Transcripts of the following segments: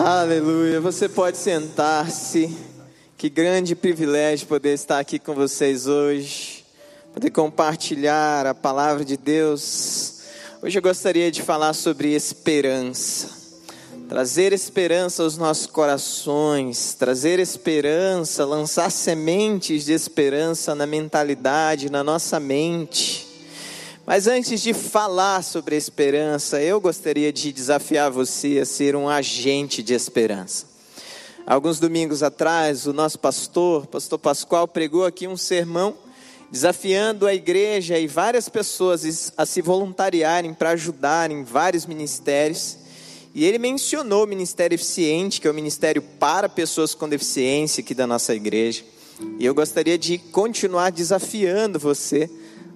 Aleluia. Você pode sentar-se. Que grande privilégio poder estar aqui com vocês hoje, poder compartilhar a palavra de Deus. Hoje eu gostaria de falar sobre esperança. Trazer esperança aos nossos corações, trazer esperança, lançar sementes de esperança na mentalidade, na nossa mente. Mas antes de falar sobre esperança, eu gostaria de desafiar você a ser um agente de esperança. Alguns domingos atrás, o nosso pastor, pastor Pascoal, pregou aqui um sermão desafiando a igreja e várias pessoas a se voluntariarem para ajudar em vários ministérios. E ele mencionou o Ministério Eficiente, que é o ministério para pessoas com deficiência aqui da nossa igreja. E eu gostaria de continuar desafiando você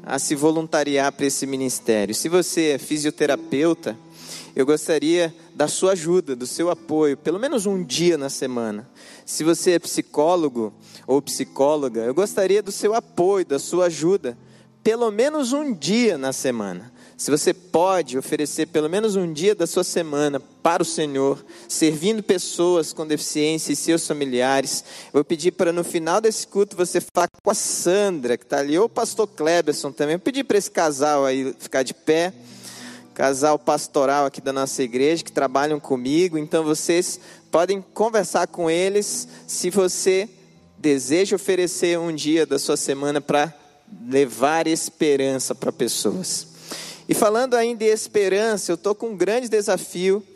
a se voluntariar para esse ministério. Se você é fisioterapeuta, eu gostaria da sua ajuda, do seu apoio, pelo menos um dia na semana. Se você é psicólogo ou psicóloga, eu gostaria do seu apoio, da sua ajuda, pelo menos um dia na semana. Se você pode oferecer pelo menos um dia da sua semana para o Senhor, servindo pessoas com deficiência e seus familiares, eu vou pedir para no final desse culto você falar com a Sandra, que está ali, ou o pastor Kleberson também. Eu pedi para esse casal aí ficar de pé, casal pastoral aqui da nossa igreja, que trabalham comigo. Então vocês podem conversar com eles se você deseja oferecer um dia da sua semana para levar esperança para pessoas. E falando ainda de esperança, eu estou com um grande desafio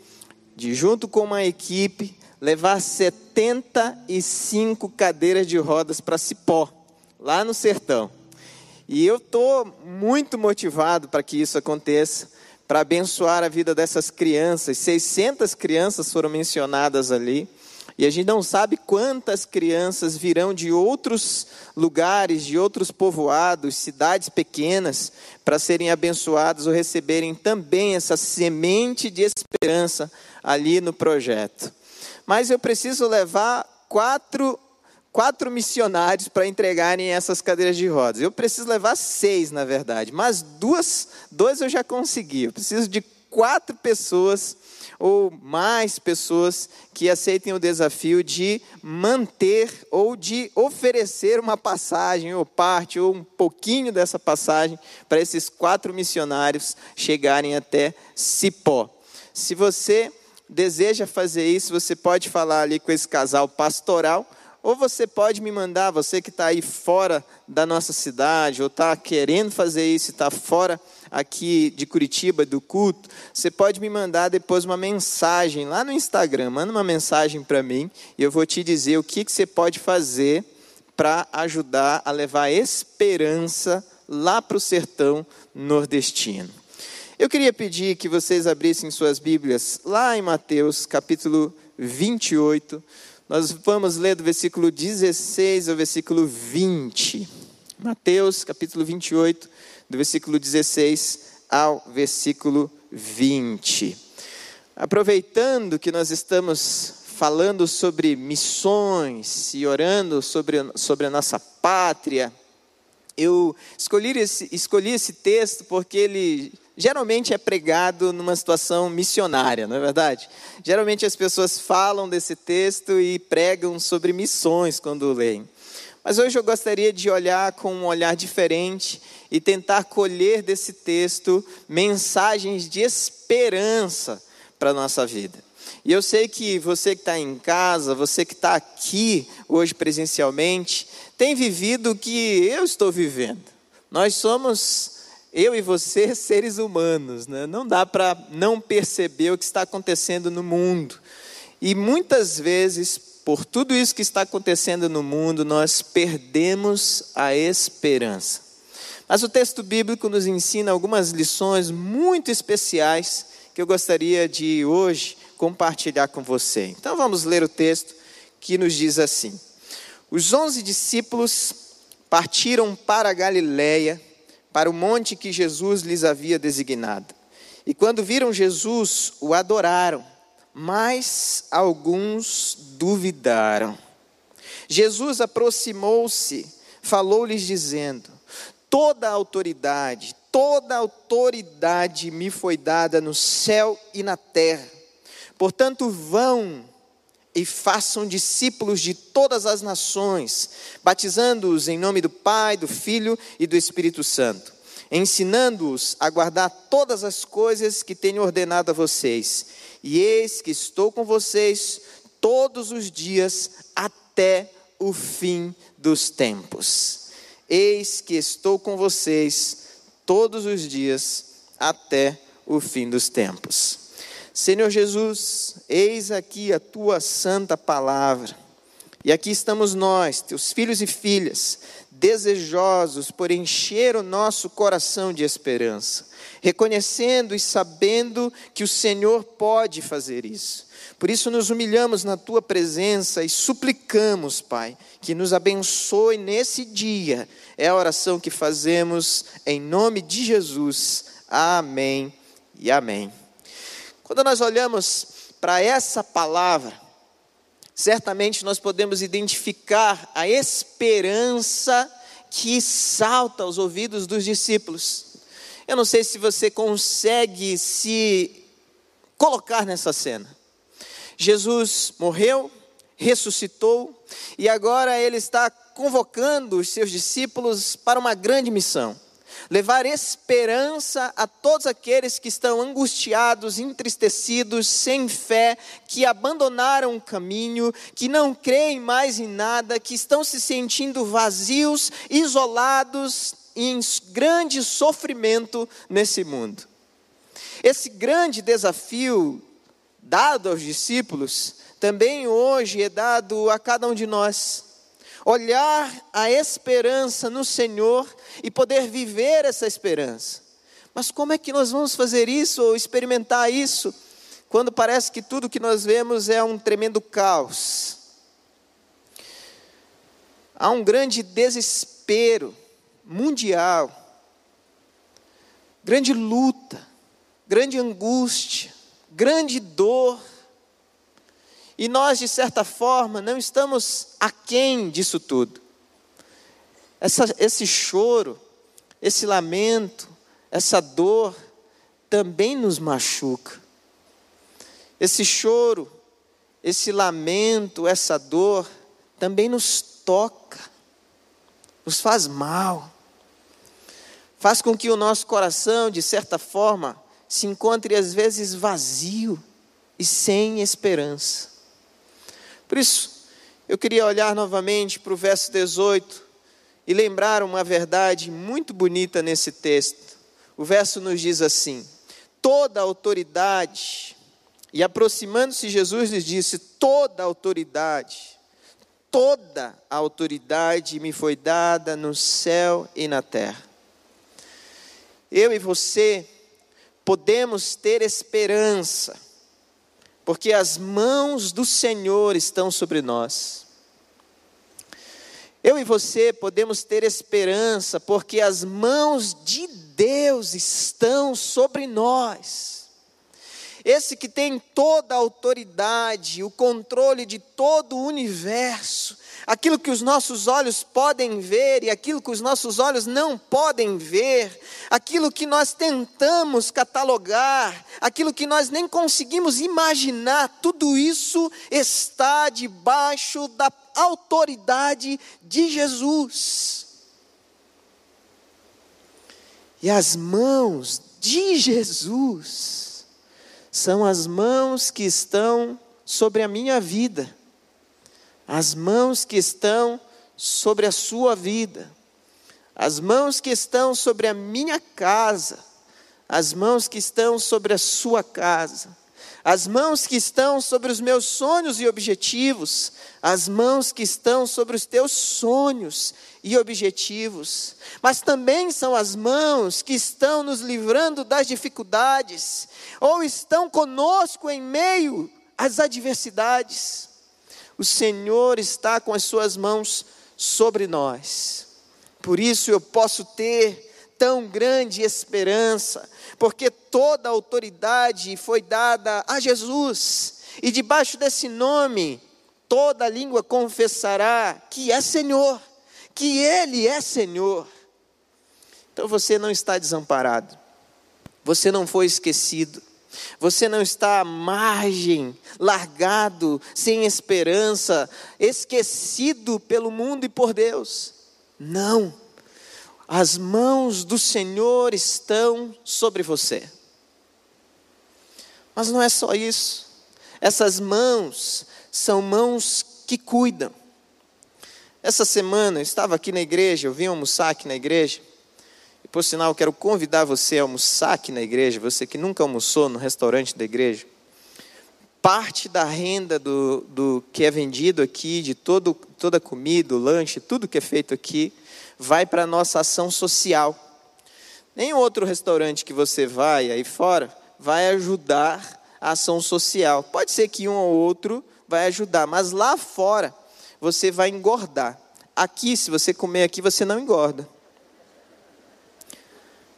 de, junto com uma equipe, levar 75 cadeiras de rodas para Cipó, lá no sertão. E eu estou muito motivado para que isso aconteça, para abençoar a vida dessas crianças. 600 crianças foram mencionadas ali. E a gente não sabe quantas crianças virão de outros lugares, de outros povoados, cidades pequenas, para serem abençoados ou receberem também essa semente de esperança ali no projeto. Mas eu preciso levar quatro, quatro missionários para entregarem essas cadeiras de rodas. Eu preciso levar seis, na verdade, mas duas, dois eu já consegui. Eu preciso de quatro pessoas ou mais pessoas que aceitem o desafio de manter ou de oferecer uma passagem, ou parte, ou um pouquinho dessa passagem, para esses quatro missionários chegarem até Cipó. Se você deseja fazer isso, você pode falar ali com esse casal pastoral ou você pode me mandar, você que está aí fora da nossa cidade, ou está querendo fazer isso, está fora aqui de Curitiba, do culto, você pode me mandar depois uma mensagem lá no Instagram. Manda uma mensagem para mim e eu vou te dizer o que, que você pode fazer para ajudar a levar esperança lá para o sertão nordestino. Eu queria pedir que vocês abrissem suas Bíblias lá em Mateus capítulo 28. Nós vamos ler do versículo 16 ao versículo 20. Mateus, capítulo 28, do versículo 16 ao versículo 20. Aproveitando que nós estamos falando sobre missões e orando sobre, sobre a nossa pátria, eu escolhi esse, escolhi esse texto porque ele geralmente é pregado numa situação missionária, não é verdade? Geralmente as pessoas falam desse texto e pregam sobre missões quando leem. Mas hoje eu gostaria de olhar com um olhar diferente e tentar colher desse texto mensagens de esperança para a nossa vida. E eu sei que você que está em casa, você que está aqui hoje presencialmente, tem vivido o que eu estou vivendo. Nós somos eu e você, seres humanos, né? não dá para não perceber o que está acontecendo no mundo. E muitas vezes, por tudo isso que está acontecendo no mundo, nós perdemos a esperança. Mas o texto bíblico nos ensina algumas lições muito especiais que eu gostaria de hoje compartilhar com você. Então vamos ler o texto que nos diz assim: Os onze discípulos partiram para a Galiléia para o monte que Jesus lhes havia designado. E quando viram Jesus, o adoraram, mas alguns duvidaram. Jesus aproximou-se, falou-lhes dizendo: Toda a autoridade, toda a autoridade me foi dada no céu e na terra. Portanto, vão e façam discípulos de todas as nações, batizando-os em nome do Pai, do Filho e do Espírito Santo, ensinando-os a guardar todas as coisas que tenho ordenado a vocês. E eis que estou com vocês todos os dias até o fim dos tempos. Eis que estou com vocês todos os dias até o fim dos tempos. Senhor Jesus, eis aqui a tua santa palavra. E aqui estamos nós, teus filhos e filhas, desejosos por encher o nosso coração de esperança, reconhecendo e sabendo que o Senhor pode fazer isso. Por isso nos humilhamos na tua presença e suplicamos, Pai, que nos abençoe nesse dia. É a oração que fazemos em nome de Jesus. Amém e amém. Quando nós olhamos para essa palavra, certamente nós podemos identificar a esperança que salta aos ouvidos dos discípulos. Eu não sei se você consegue se colocar nessa cena. Jesus morreu, ressuscitou e agora ele está convocando os seus discípulos para uma grande missão levar esperança a todos aqueles que estão angustiados, entristecidos, sem fé, que abandonaram o caminho, que não creem mais em nada, que estão se sentindo vazios, isolados, em grande sofrimento nesse mundo. Esse grande desafio dado aos discípulos também hoje é dado a cada um de nós olhar a esperança no Senhor e poder viver essa esperança. Mas como é que nós vamos fazer isso ou experimentar isso quando parece que tudo que nós vemos é um tremendo caos? Há um grande desespero mundial, grande luta, grande angústia, grande dor e nós, de certa forma, não estamos aquém disso tudo. Essa, esse choro, esse lamento, essa dor também nos machuca. Esse choro, esse lamento, essa dor também nos toca, nos faz mal, faz com que o nosso coração, de certa forma, se encontre às vezes vazio e sem esperança. Por isso, eu queria olhar novamente para o verso 18 e lembrar uma verdade muito bonita nesse texto. O verso nos diz assim: toda autoridade, e aproximando-se Jesus lhes disse: toda autoridade, toda a autoridade me foi dada no céu e na terra. Eu e você podemos ter esperança porque as mãos do Senhor estão sobre nós. Eu e você podemos ter esperança, porque as mãos de Deus estão sobre nós. Esse que tem toda a autoridade, o controle de todo o universo, aquilo que os nossos olhos podem ver e aquilo que os nossos olhos não podem ver, aquilo que nós tentamos catalogar, aquilo que nós nem conseguimos imaginar, tudo isso está debaixo da autoridade de Jesus. E as mãos de Jesus são as mãos que estão sobre a minha vida as mãos que estão sobre a sua vida, as mãos que estão sobre a minha casa, as mãos que estão sobre a sua casa, as mãos que estão sobre os meus sonhos e objetivos, as mãos que estão sobre os teus sonhos e objetivos, mas também são as mãos que estão nos livrando das dificuldades, ou estão conosco em meio às adversidades o Senhor está com as suas mãos sobre nós. Por isso eu posso ter tão grande esperança, porque toda a autoridade foi dada a Jesus, e debaixo desse nome, toda língua confessará que é Senhor, que Ele é Senhor. Então você não está desamparado, você não foi esquecido, Você não está à margem, largado, sem esperança, esquecido pelo mundo e por Deus. Não. As mãos do Senhor estão sobre você. Mas não é só isso. Essas mãos são mãos que cuidam. Essa semana eu estava aqui na igreja, eu vim almoçar aqui na igreja. E por sinal, quero convidar você a almoçar aqui na igreja, você que nunca almoçou no restaurante da igreja. Parte da renda do, do que é vendido aqui, de todo, toda a comida, o lanche, tudo que é feito aqui, vai para a nossa ação social. Nenhum outro restaurante que você vai aí fora vai ajudar a ação social. Pode ser que um ou outro vai ajudar, mas lá fora você vai engordar. Aqui, se você comer aqui, você não engorda.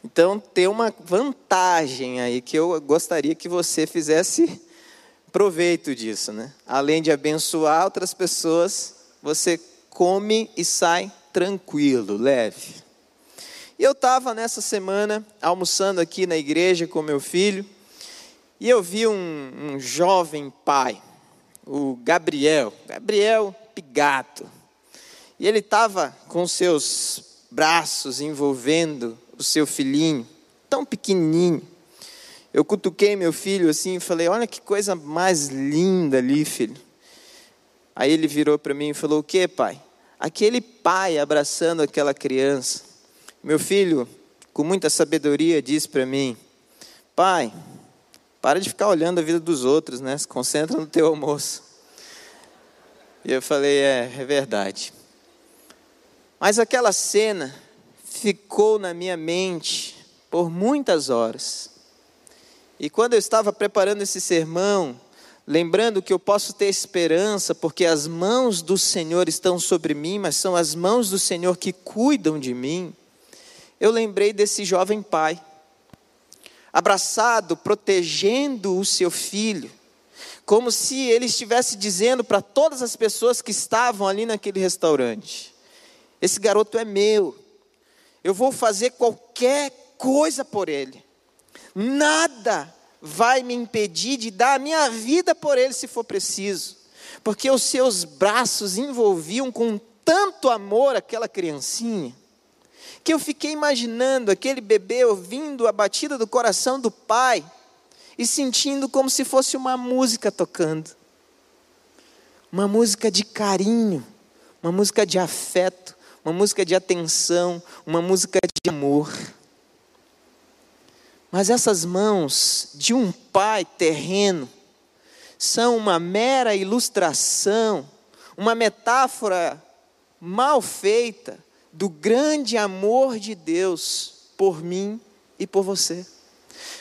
Então, tem uma vantagem aí que eu gostaria que você fizesse proveito disso, né? Além de abençoar outras pessoas, você come e sai tranquilo, leve. E eu estava nessa semana almoçando aqui na igreja com meu filho e eu vi um, um jovem pai, o Gabriel, Gabriel Pigato. E ele estava com seus braços envolvendo o seu filhinho, tão pequenininho. Eu cutuquei meu filho assim e falei: Olha que coisa mais linda ali, filho. Aí ele virou para mim e falou: O que, pai? Aquele pai abraçando aquela criança. Meu filho, com muita sabedoria, disse para mim: Pai, para de ficar olhando a vida dos outros, né? Se concentra no teu almoço. E eu falei: É, é verdade. Mas aquela cena ficou na minha mente por muitas horas. E quando eu estava preparando esse sermão, lembrando que eu posso ter esperança, porque as mãos do Senhor estão sobre mim, mas são as mãos do Senhor que cuidam de mim. Eu lembrei desse jovem pai, abraçado, protegendo o seu filho, como se ele estivesse dizendo para todas as pessoas que estavam ali naquele restaurante: Esse garoto é meu, eu vou fazer qualquer coisa por ele, nada vai me impedir de dar a minha vida por ele se for preciso, porque os seus braços envolviam com tanto amor aquela criancinha, que eu fiquei imaginando aquele bebê ouvindo a batida do coração do pai e sentindo como se fosse uma música tocando. Uma música de carinho, uma música de afeto, uma música de atenção, uma música de amor. Mas essas mãos de um pai terreno são uma mera ilustração, uma metáfora mal feita do grande amor de Deus por mim e por você.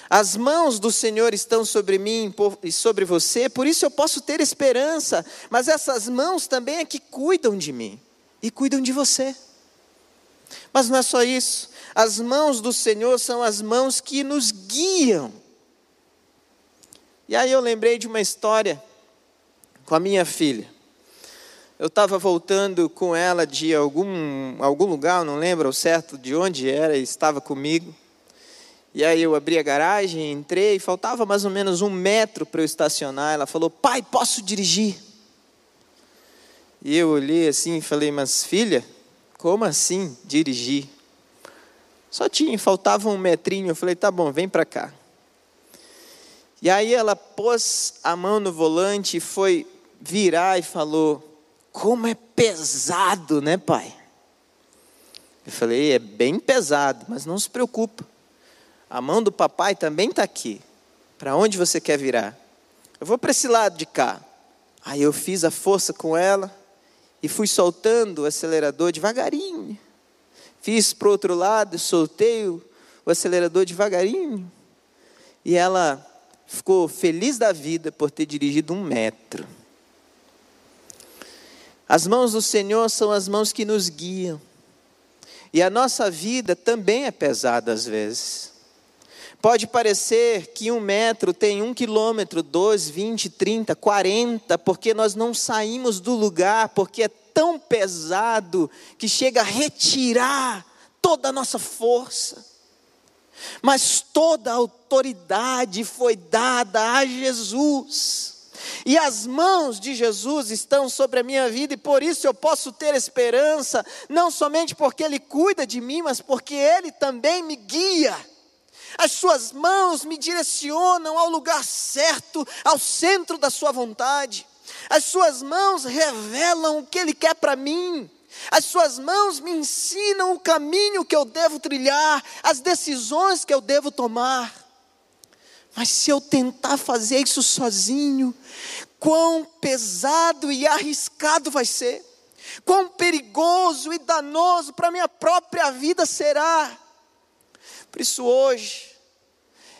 As mãos do Senhor estão sobre mim e sobre você, por isso eu posso ter esperança, mas essas mãos também é que cuidam de mim e cuidam de você. Mas não é só isso. As mãos do Senhor são as mãos que nos guiam. E aí eu lembrei de uma história com a minha filha. Eu estava voltando com ela de algum, algum lugar, não lembro ao certo de onde era, e estava comigo. E aí eu abri a garagem, entrei, faltava mais ou menos um metro para eu estacionar. Ela falou, pai, posso dirigir? E eu olhei assim e falei, mas filha, como assim dirigir? Só tinha, faltava um metrinho. Eu falei, tá bom, vem para cá. E aí ela pôs a mão no volante e foi virar e falou: Como é pesado, né, pai? Eu falei: É bem pesado, mas não se preocupa. A mão do papai também está aqui. Para onde você quer virar? Eu vou para esse lado de cá. Aí eu fiz a força com ela e fui soltando o acelerador devagarinho. Fiz para o outro lado, soltei o, o acelerador devagarinho. E ela ficou feliz da vida por ter dirigido um metro. As mãos do Senhor são as mãos que nos guiam. E a nossa vida também é pesada às vezes. Pode parecer que um metro tem um quilômetro, dois, vinte, trinta, quarenta, porque nós não saímos do lugar, porque é tão pesado que chega a retirar toda a nossa força. mas toda a autoridade foi dada a Jesus. E as mãos de Jesus estão sobre a minha vida, e por isso eu posso ter esperança, não somente porque Ele cuida de mim, mas porque Ele também me guia. As Suas mãos me direcionam ao lugar certo, ao centro da Sua vontade. As Suas mãos revelam o que Ele quer para mim. As suas mãos me ensinam o caminho que eu devo trilhar, as decisões que eu devo tomar. Mas se eu tentar fazer isso sozinho, quão pesado e arriscado vai ser, quão perigoso e danoso para a minha própria vida será. Por isso, hoje,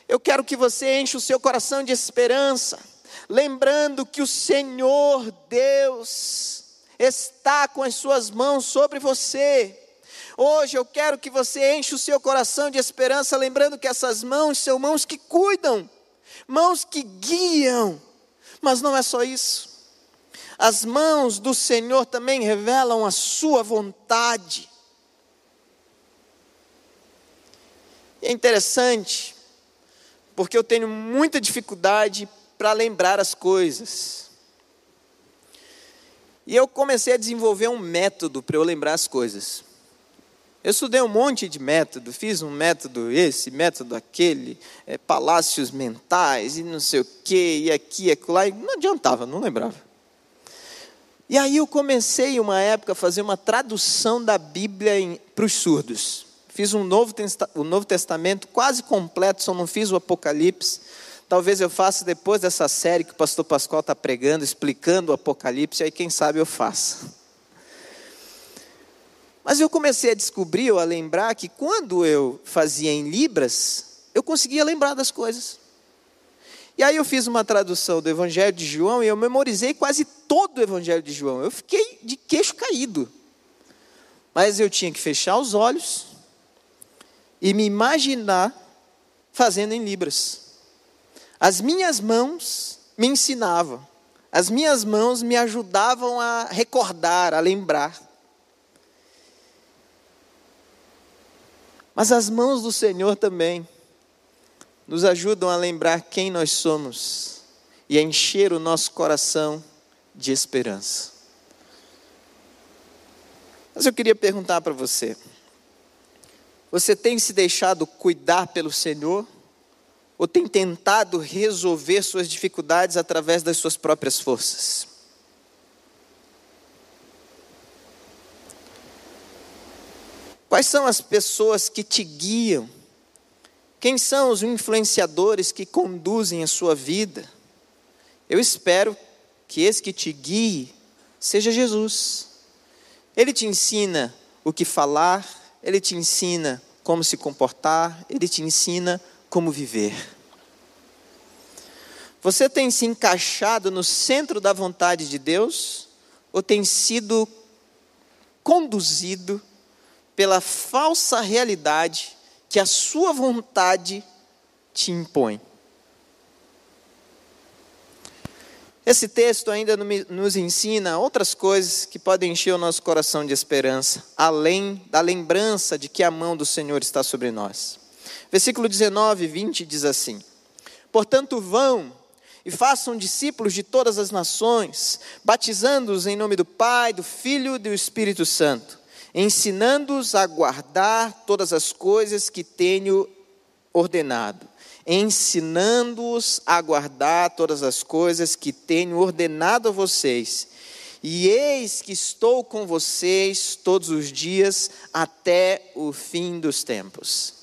eu quero que você enche o seu coração de esperança, lembrando que o Senhor Deus está com as suas mãos sobre você. Hoje eu quero que você enche o seu coração de esperança, lembrando que essas mãos são mãos que cuidam, mãos que guiam. Mas não é só isso. As mãos do Senhor também revelam a sua vontade. E é interessante, porque eu tenho muita dificuldade para lembrar as coisas. E eu comecei a desenvolver um método para eu lembrar as coisas. Eu estudei um monte de método, fiz um método esse, método aquele, é, palácios mentais e não sei o que, e aqui, e lá, e não adiantava, não lembrava. E aí eu comecei, uma época, a fazer uma tradução da Bíblia para os surdos. Fiz um novo, o Novo Testamento quase completo, só não fiz o Apocalipse. Talvez eu faça depois dessa série que o pastor Pascoal está pregando, explicando o Apocalipse, aí quem sabe eu faça. Mas eu comecei a descobrir, ou a lembrar, que quando eu fazia em Libras, eu conseguia lembrar das coisas. E aí eu fiz uma tradução do Evangelho de João e eu memorizei quase todo o Evangelho de João. Eu fiquei de queixo caído. Mas eu tinha que fechar os olhos e me imaginar fazendo em Libras. As minhas mãos me ensinavam, as minhas mãos me ajudavam a recordar, a lembrar. Mas as mãos do Senhor também nos ajudam a lembrar quem nós somos e a encher o nosso coração de esperança. Mas eu queria perguntar para você: você tem se deixado cuidar pelo Senhor? ou tem tentado resolver suas dificuldades através das suas próprias forças? Quais são as pessoas que te guiam? Quem são os influenciadores que conduzem a sua vida? Eu espero que esse que te guie seja Jesus. Ele te ensina o que falar, ele te ensina como se comportar, ele te ensina como viver. Você tem se encaixado no centro da vontade de Deus ou tem sido conduzido pela falsa realidade que a sua vontade te impõe? Esse texto ainda nos ensina outras coisas que podem encher o nosso coração de esperança, além da lembrança de que a mão do Senhor está sobre nós. Versículo 19 e 20 diz assim: Portanto, vão e façam discípulos de todas as nações, batizando-os em nome do Pai, do Filho e do Espírito Santo, ensinando-os a guardar todas as coisas que tenho ordenado. Ensinando-os a guardar todas as coisas que tenho ordenado a vocês. E eis que estou com vocês todos os dias até o fim dos tempos.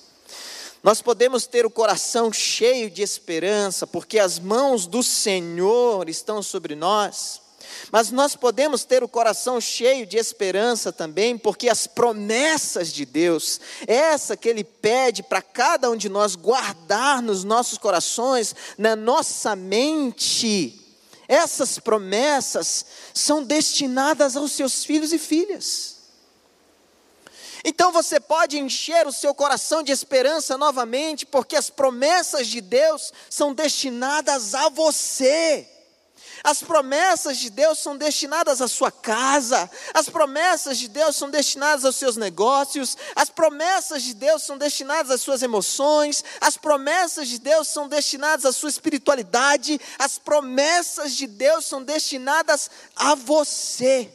Nós podemos ter o coração cheio de esperança, porque as mãos do Senhor estão sobre nós. Mas nós podemos ter o coração cheio de esperança também, porque as promessas de Deus, essa que Ele pede para cada um de nós guardar nos nossos corações, na nossa mente, essas promessas são destinadas aos seus filhos e filhas. Então você pode encher o seu coração de esperança novamente, porque as promessas de Deus são destinadas a você. As promessas de Deus são destinadas à sua casa, as promessas de Deus são destinadas aos seus negócios, as promessas de Deus são destinadas às suas emoções, as promessas de Deus são destinadas à sua espiritualidade, as promessas de Deus são destinadas a você.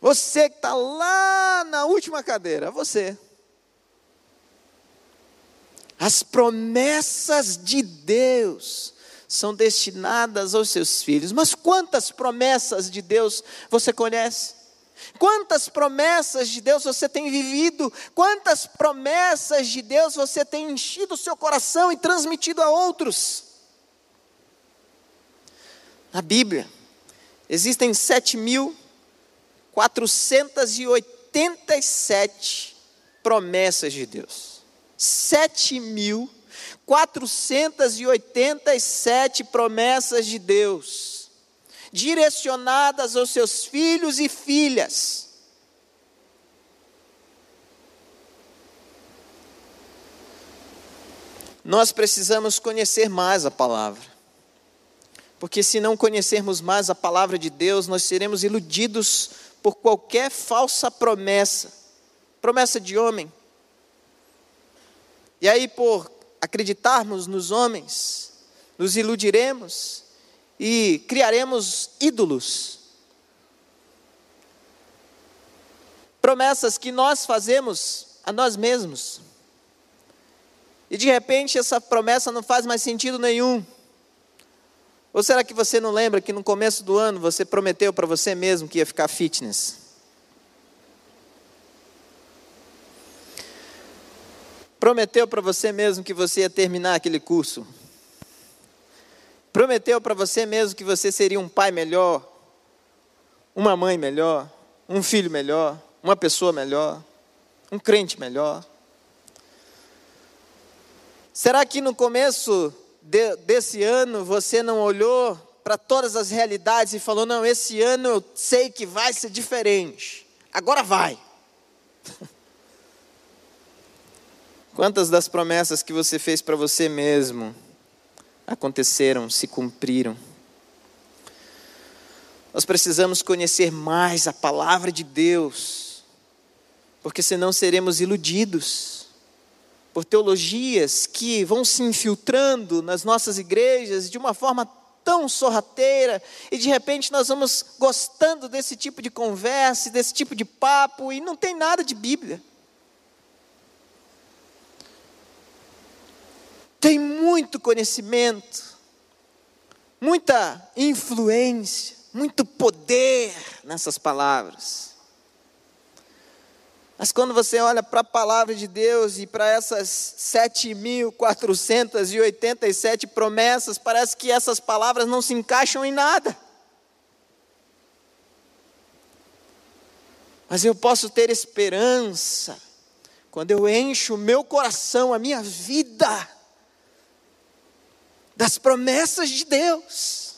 Você que está lá na última cadeira, você. As promessas de Deus são destinadas aos seus filhos. Mas quantas promessas de Deus você conhece? Quantas promessas de Deus você tem vivido? Quantas promessas de Deus você tem enchido o seu coração e transmitido a outros? Na Bíblia, existem 7.487 promessas de Deus. 7.487 promessas de Deus, direcionadas aos seus filhos e filhas. Nós precisamos conhecer mais a palavra. Porque se não conhecermos mais a palavra de Deus, nós seremos iludidos por qualquer falsa promessa promessa de homem, e aí, por acreditarmos nos homens, nos iludiremos e criaremos ídolos. Promessas que nós fazemos a nós mesmos. E de repente essa promessa não faz mais sentido nenhum. Ou será que você não lembra que no começo do ano você prometeu para você mesmo que ia ficar fitness? Prometeu para você mesmo que você ia terminar aquele curso. Prometeu para você mesmo que você seria um pai melhor, uma mãe melhor, um filho melhor, uma pessoa melhor, um crente melhor. Será que no começo de, desse ano você não olhou para todas as realidades e falou: não, esse ano eu sei que vai ser diferente, agora vai? Quantas das promessas que você fez para você mesmo aconteceram, se cumpriram? Nós precisamos conhecer mais a palavra de Deus, porque senão seremos iludidos por teologias que vão se infiltrando nas nossas igrejas de uma forma tão sorrateira, e de repente nós vamos gostando desse tipo de conversa, desse tipo de papo, e não tem nada de Bíblia. Tem muito conhecimento, muita influência, muito poder nessas palavras. Mas quando você olha para a palavra de Deus e para essas 7.487 promessas, parece que essas palavras não se encaixam em nada. Mas eu posso ter esperança quando eu encho o meu coração, a minha vida, das promessas de Deus.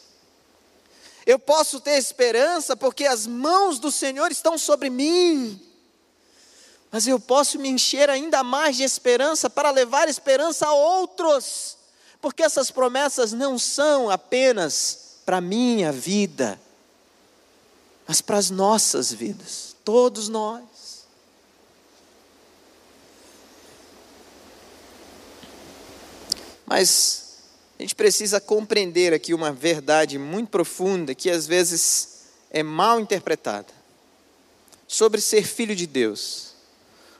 Eu posso ter esperança porque as mãos do Senhor estão sobre mim. Mas eu posso me encher ainda mais de esperança para levar esperança a outros, porque essas promessas não são apenas para minha vida, mas para as nossas vidas, todos nós. Mas a gente precisa compreender aqui uma verdade muito profunda que às vezes é mal interpretada sobre ser filho de Deus.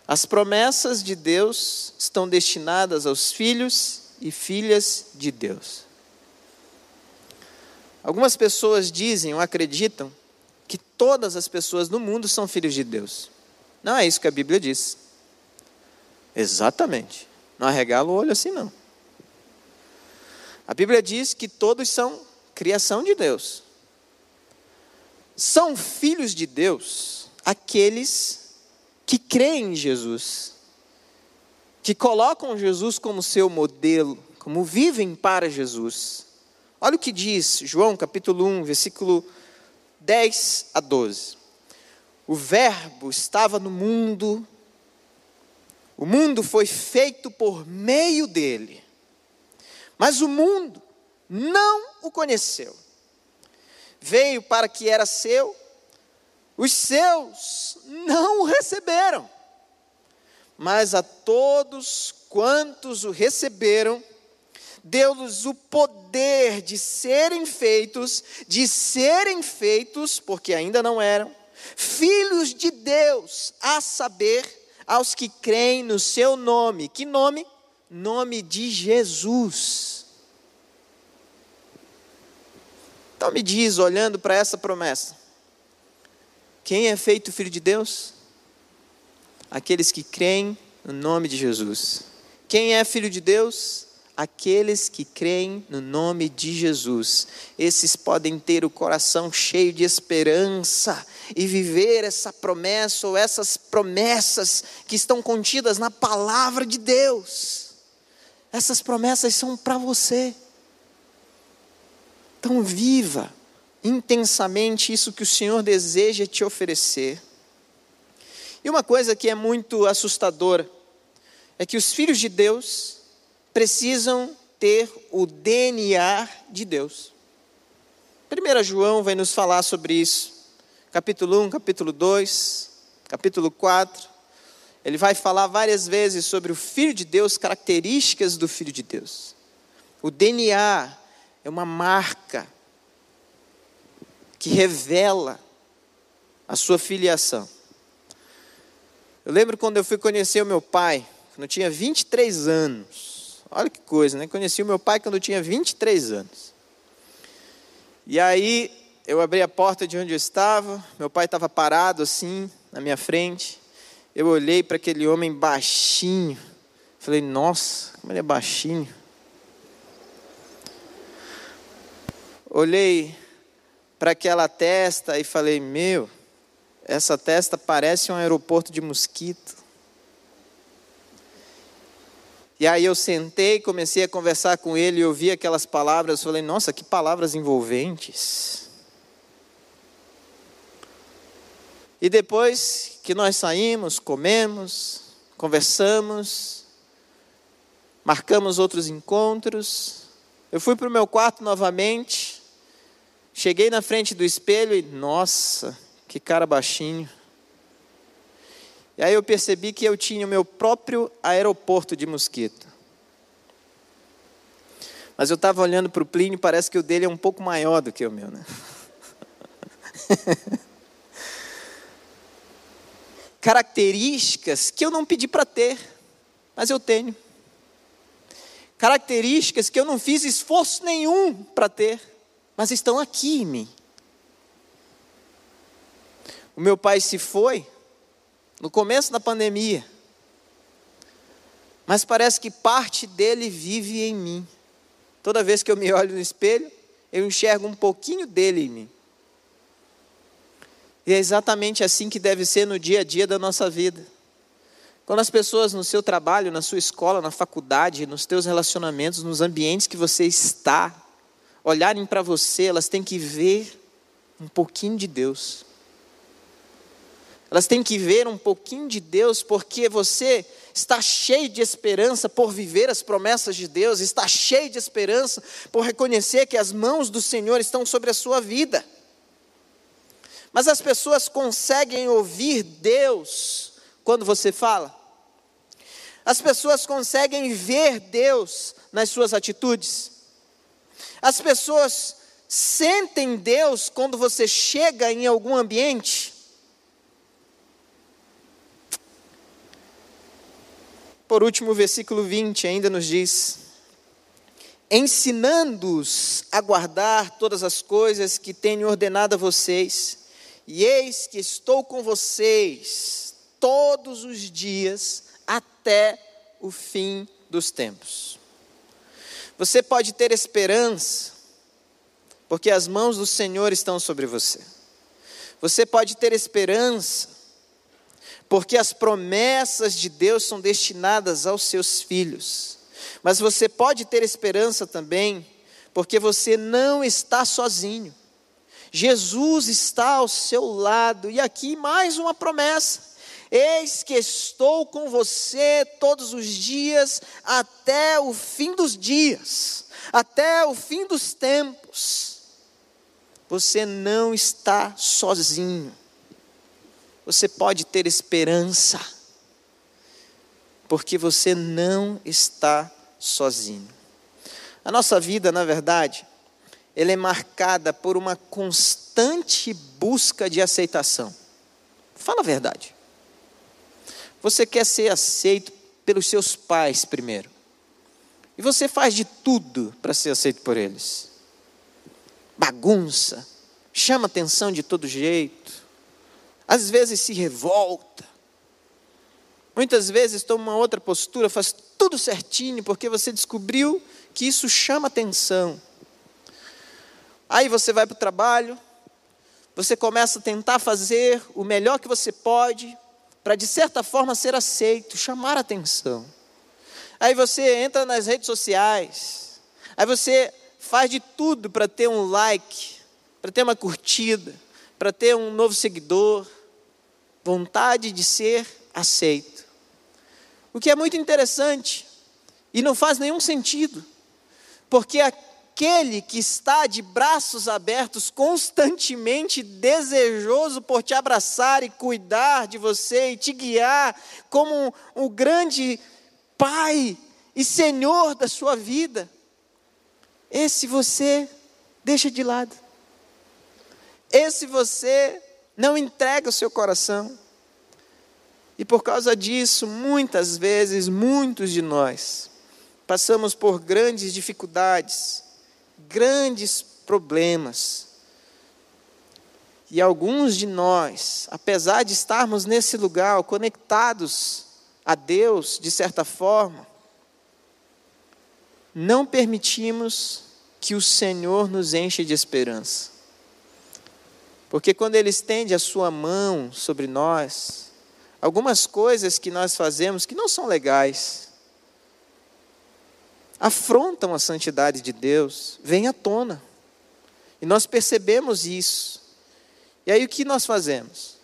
As promessas de Deus estão destinadas aos filhos e filhas de Deus. Algumas pessoas dizem ou acreditam que todas as pessoas no mundo são filhos de Deus. Não é isso que a Bíblia diz. Exatamente. Não arregala o olho assim, não. A Bíblia diz que todos são criação de Deus. São filhos de Deus aqueles que creem em Jesus, que colocam Jesus como seu modelo, como vivem para Jesus. Olha o que diz João capítulo 1, versículo 10 a 12. O Verbo estava no mundo, o mundo foi feito por meio dele mas o mundo não o conheceu. Veio para que era seu, os seus não o receberam. Mas a todos quantos o receberam, deu-lhes o poder de serem feitos, de serem feitos, porque ainda não eram, filhos de Deus, a saber, aos que creem no seu nome. Que nome? Nome de Jesus. Então me diz, olhando para essa promessa, quem é feito filho de Deus? Aqueles que creem no nome de Jesus. Quem é filho de Deus? Aqueles que creem no nome de Jesus. Esses podem ter o coração cheio de esperança e viver essa promessa ou essas promessas que estão contidas na palavra de Deus. Essas promessas são para você. Então, viva intensamente isso que o Senhor deseja te oferecer. E uma coisa que é muito assustadora é que os filhos de Deus precisam ter o DNA de Deus. 1 João vai nos falar sobre isso capítulo 1, capítulo 2, capítulo 4. Ele vai falar várias vezes sobre o Filho de Deus, características do Filho de Deus. O DNA é uma marca que revela a sua filiação. Eu lembro quando eu fui conhecer o meu pai, quando eu tinha 23 anos. Olha que coisa, né? Conheci o meu pai quando eu tinha 23 anos. E aí eu abri a porta de onde eu estava, meu pai estava parado assim, na minha frente. Eu olhei para aquele homem baixinho. Falei, nossa, como ele é baixinho. Olhei para aquela testa e falei, meu, essa testa parece um aeroporto de mosquito. E aí eu sentei, comecei a conversar com ele e ouvi aquelas palavras. Falei, nossa, que palavras envolventes. E depois que nós saímos, comemos, conversamos, marcamos outros encontros, eu fui para o meu quarto novamente, cheguei na frente do espelho e, nossa, que cara baixinho. E aí eu percebi que eu tinha o meu próprio aeroporto de mosquito. Mas eu estava olhando para o Plínio, parece que o dele é um pouco maior do que o meu, né? características que eu não pedi para ter, mas eu tenho. Características que eu não fiz esforço nenhum para ter, mas estão aqui em mim. O meu pai se foi no começo da pandemia, mas parece que parte dele vive em mim. Toda vez que eu me olho no espelho, eu enxergo um pouquinho dele em mim. E é exatamente assim que deve ser no dia a dia da nossa vida. Quando as pessoas no seu trabalho, na sua escola, na faculdade, nos teus relacionamentos, nos ambientes que você está, olharem para você, elas têm que ver um pouquinho de Deus. Elas têm que ver um pouquinho de Deus, porque você está cheio de esperança por viver as promessas de Deus, está cheio de esperança por reconhecer que as mãos do Senhor estão sobre a sua vida. Mas as pessoas conseguem ouvir Deus quando você fala? As pessoas conseguem ver Deus nas suas atitudes? As pessoas sentem Deus quando você chega em algum ambiente? Por último, o versículo 20 ainda nos diz: ensinando-os a guardar todas as coisas que tenho ordenado a vocês. E eis que estou com vocês todos os dias até o fim dos tempos. Você pode ter esperança, porque as mãos do Senhor estão sobre você. Você pode ter esperança, porque as promessas de Deus são destinadas aos seus filhos. Mas você pode ter esperança também, porque você não está sozinho. Jesus está ao seu lado, e aqui mais uma promessa. Eis que estou com você todos os dias até o fim dos dias. até o fim dos tempos, você não está sozinho. Você pode ter esperança, porque você não está sozinho. A nossa vida, na verdade, ela é marcada por uma constante busca de aceitação. Fala a verdade. Você quer ser aceito pelos seus pais primeiro. E você faz de tudo para ser aceito por eles. Bagunça, chama atenção de todo jeito, às vezes se revolta, muitas vezes toma uma outra postura, faz tudo certinho, porque você descobriu que isso chama atenção. Aí você vai para o trabalho, você começa a tentar fazer o melhor que você pode, para de certa forma ser aceito, chamar atenção. Aí você entra nas redes sociais, aí você faz de tudo para ter um like, para ter uma curtida, para ter um novo seguidor, vontade de ser aceito. O que é muito interessante e não faz nenhum sentido, porque aquele que está de braços abertos, constantemente desejoso por te abraçar e cuidar de você e te guiar como um, um grande Pai e Senhor da sua vida, esse você deixa de lado. Esse você não entrega o seu coração. E por causa disso, muitas vezes, muitos de nós passamos por grandes dificuldades, grandes problemas. E alguns de nós, apesar de estarmos nesse lugar conectados a Deus, de certa forma, não permitimos que o Senhor nos enche de esperança. Porque quando Ele estende a Sua mão sobre nós, algumas coisas que nós fazemos que não são legais, afrontam a santidade de Deus, vêm à tona. E nós percebemos isso. E aí o que nós fazemos?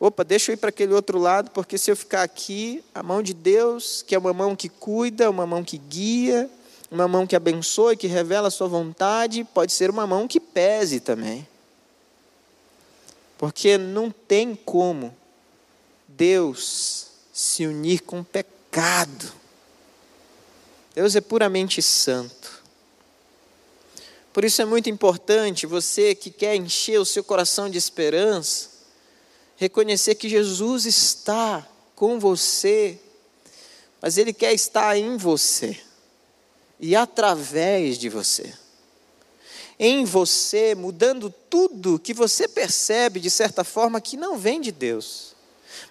Opa, deixa eu ir para aquele outro lado, porque se eu ficar aqui, a mão de Deus, que é uma mão que cuida, uma mão que guia, uma mão que abençoa e que revela a sua vontade, pode ser uma mão que pese também. Porque não tem como Deus se unir com o pecado. Deus é puramente santo. Por isso é muito importante você que quer encher o seu coração de esperança, reconhecer que Jesus está com você, mas Ele quer estar em você e através de você. Em você, mudando tudo que você percebe de certa forma que não vem de Deus,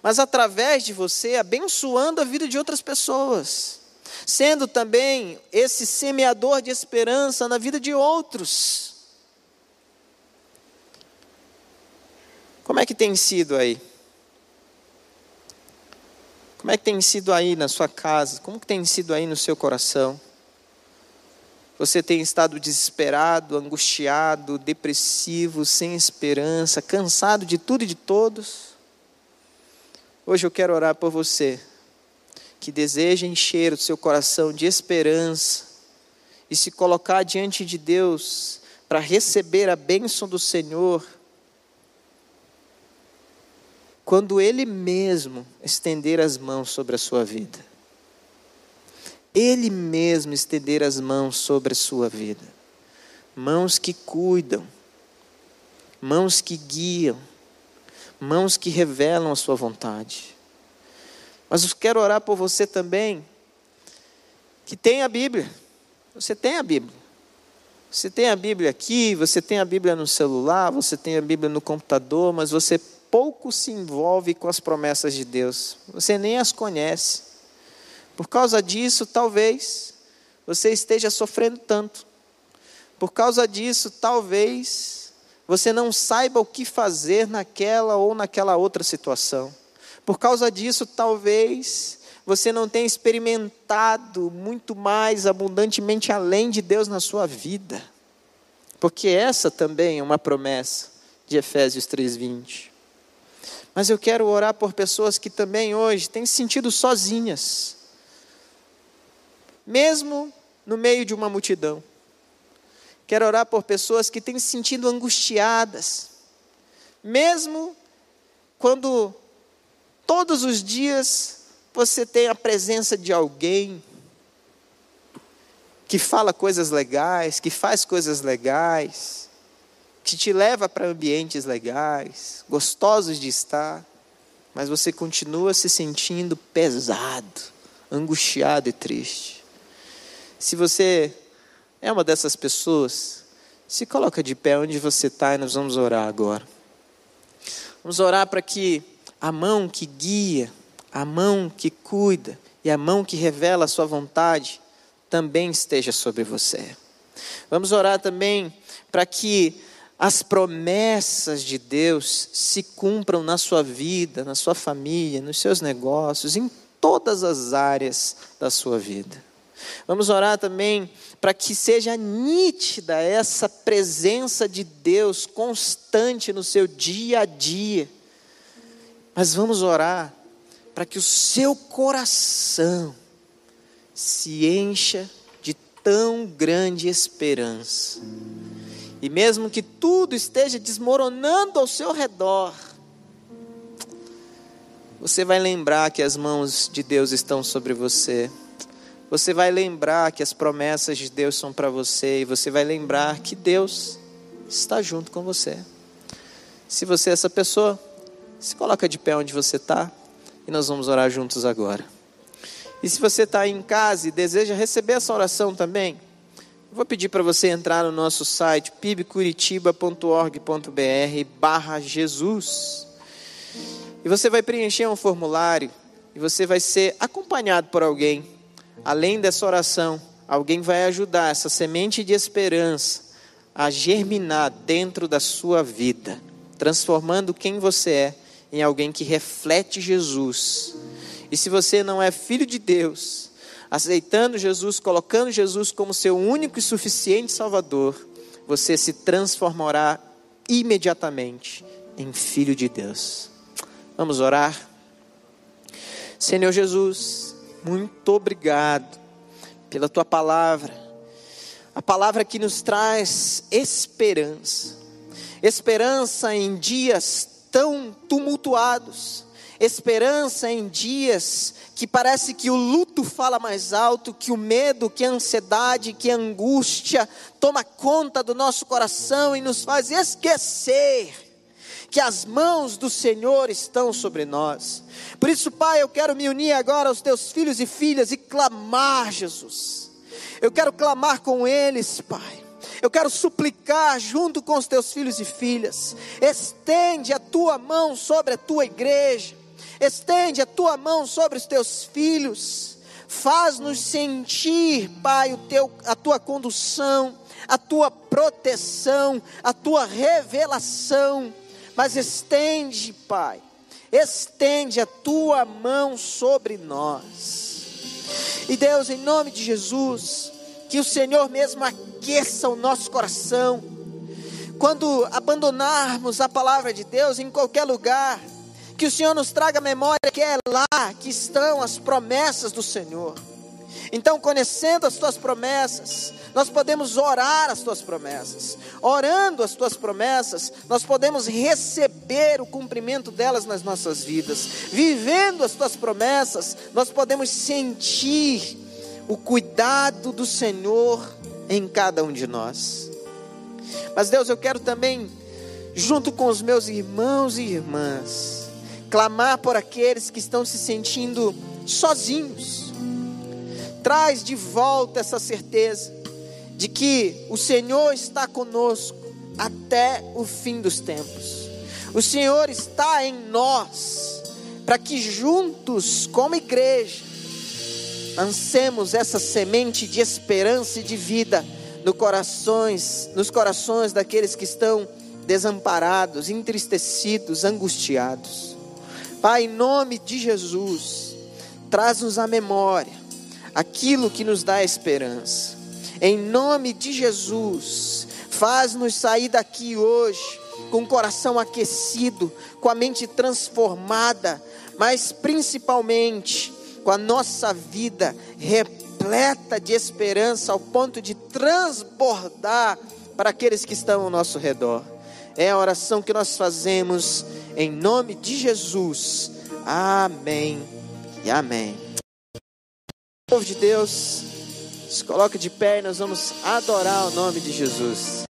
mas através de você, abençoando a vida de outras pessoas, sendo também esse semeador de esperança na vida de outros. Como é que tem sido aí? Como é que tem sido aí na sua casa? Como que tem sido aí no seu coração? Você tem estado desesperado, angustiado, depressivo, sem esperança, cansado de tudo e de todos? Hoje eu quero orar por você que deseja encher o seu coração de esperança e se colocar diante de Deus para receber a bênção do Senhor quando Ele mesmo estender as mãos sobre a sua vida. Ele mesmo estender as mãos sobre a sua vida. Mãos que cuidam, mãos que guiam, mãos que revelam a sua vontade. Mas eu quero orar por você também, que tem a Bíblia. Você tem a Bíblia. Você tem a Bíblia aqui, você tem a Bíblia no celular, você tem a Bíblia no computador, mas você pouco se envolve com as promessas de Deus, você nem as conhece. Por causa disso, talvez você esteja sofrendo tanto. Por causa disso, talvez você não saiba o que fazer naquela ou naquela outra situação. Por causa disso, talvez você não tenha experimentado muito mais abundantemente além de Deus na sua vida. Porque essa também é uma promessa de Efésios 3:20. Mas eu quero orar por pessoas que também hoje têm se sentido sozinhas, mesmo no meio de uma multidão. Quero orar por pessoas que têm se sentido angustiadas, mesmo quando todos os dias você tem a presença de alguém que fala coisas legais, que faz coisas legais, que te leva para ambientes legais, gostosos de estar, mas você continua se sentindo pesado, angustiado e triste. Se você é uma dessas pessoas, se coloca de pé onde você está e nós vamos orar agora. Vamos orar para que a mão que guia, a mão que cuida e a mão que revela a sua vontade também esteja sobre você. Vamos orar também para que as promessas de Deus se cumpram na sua vida, na sua família, nos seus negócios, em todas as áreas da sua vida. Vamos orar também para que seja nítida essa presença de Deus constante no seu dia a dia. Mas vamos orar para que o seu coração se encha de tão grande esperança. E mesmo que tudo esteja desmoronando ao seu redor, você vai lembrar que as mãos de Deus estão sobre você. Você vai lembrar que as promessas de Deus são para você e você vai lembrar que Deus está junto com você. Se você é essa pessoa, se coloca de pé onde você está e nós vamos orar juntos agora. E se você está em casa e deseja receber essa oração também, vou pedir para você entrar no nosso site pibcuritiba.org.br barra Jesus. E você vai preencher um formulário e você vai ser acompanhado por alguém. Além dessa oração, alguém vai ajudar essa semente de esperança a germinar dentro da sua vida, transformando quem você é em alguém que reflete Jesus e se você não é filho de Deus, aceitando Jesus, colocando Jesus como seu único e suficiente Salvador, você se transformará imediatamente em filho de Deus. Vamos orar? Senhor Jesus, muito obrigado pela tua palavra, a palavra que nos traz esperança, esperança em dias tão tumultuados, esperança em dias que parece que o luto fala mais alto, que o medo, que a ansiedade, que a angústia toma conta do nosso coração e nos faz esquecer que as mãos do Senhor estão sobre nós. Por isso, Pai, eu quero me unir agora aos teus filhos e filhas e clamar, Jesus. Eu quero clamar com eles, Pai. Eu quero suplicar junto com os teus filhos e filhas. Estende a tua mão sobre a tua igreja estende a tua mão sobre os teus filhos, faz-nos sentir, Pai, o teu, a tua condução, a tua proteção, a tua revelação, mas estende, Pai, estende a tua mão sobre nós. E Deus, em nome de Jesus, que o Senhor mesmo aqueça o nosso coração. Quando abandonarmos a palavra de Deus em qualquer lugar, que o Senhor nos traga a memória que é lá que estão as promessas do Senhor. Então, conhecendo as tuas promessas, nós podemos orar as tuas promessas. Orando as tuas promessas, nós podemos receber o cumprimento delas nas nossas vidas. Vivendo as tuas promessas, nós podemos sentir o cuidado do Senhor em cada um de nós. Mas Deus, eu quero também, junto com os meus irmãos e irmãs, clamar por aqueles que estão se sentindo sozinhos. Traz de volta essa certeza de que o Senhor está conosco até o fim dos tempos. O Senhor está em nós, para que juntos, como igreja, lancemos essa semente de esperança e de vida no corações, nos corações daqueles que estão desamparados, entristecidos, angustiados. Pai, em nome de Jesus, traz-nos à memória aquilo que nos dá esperança. Em nome de Jesus, faz-nos sair daqui hoje com o coração aquecido, com a mente transformada, mas principalmente com a nossa vida repleta de esperança ao ponto de transbordar para aqueles que estão ao nosso redor. É a oração que nós fazemos em nome de Jesus. Amém e amém. Povo de Deus, se coloque de pé e nós vamos adorar o nome de Jesus.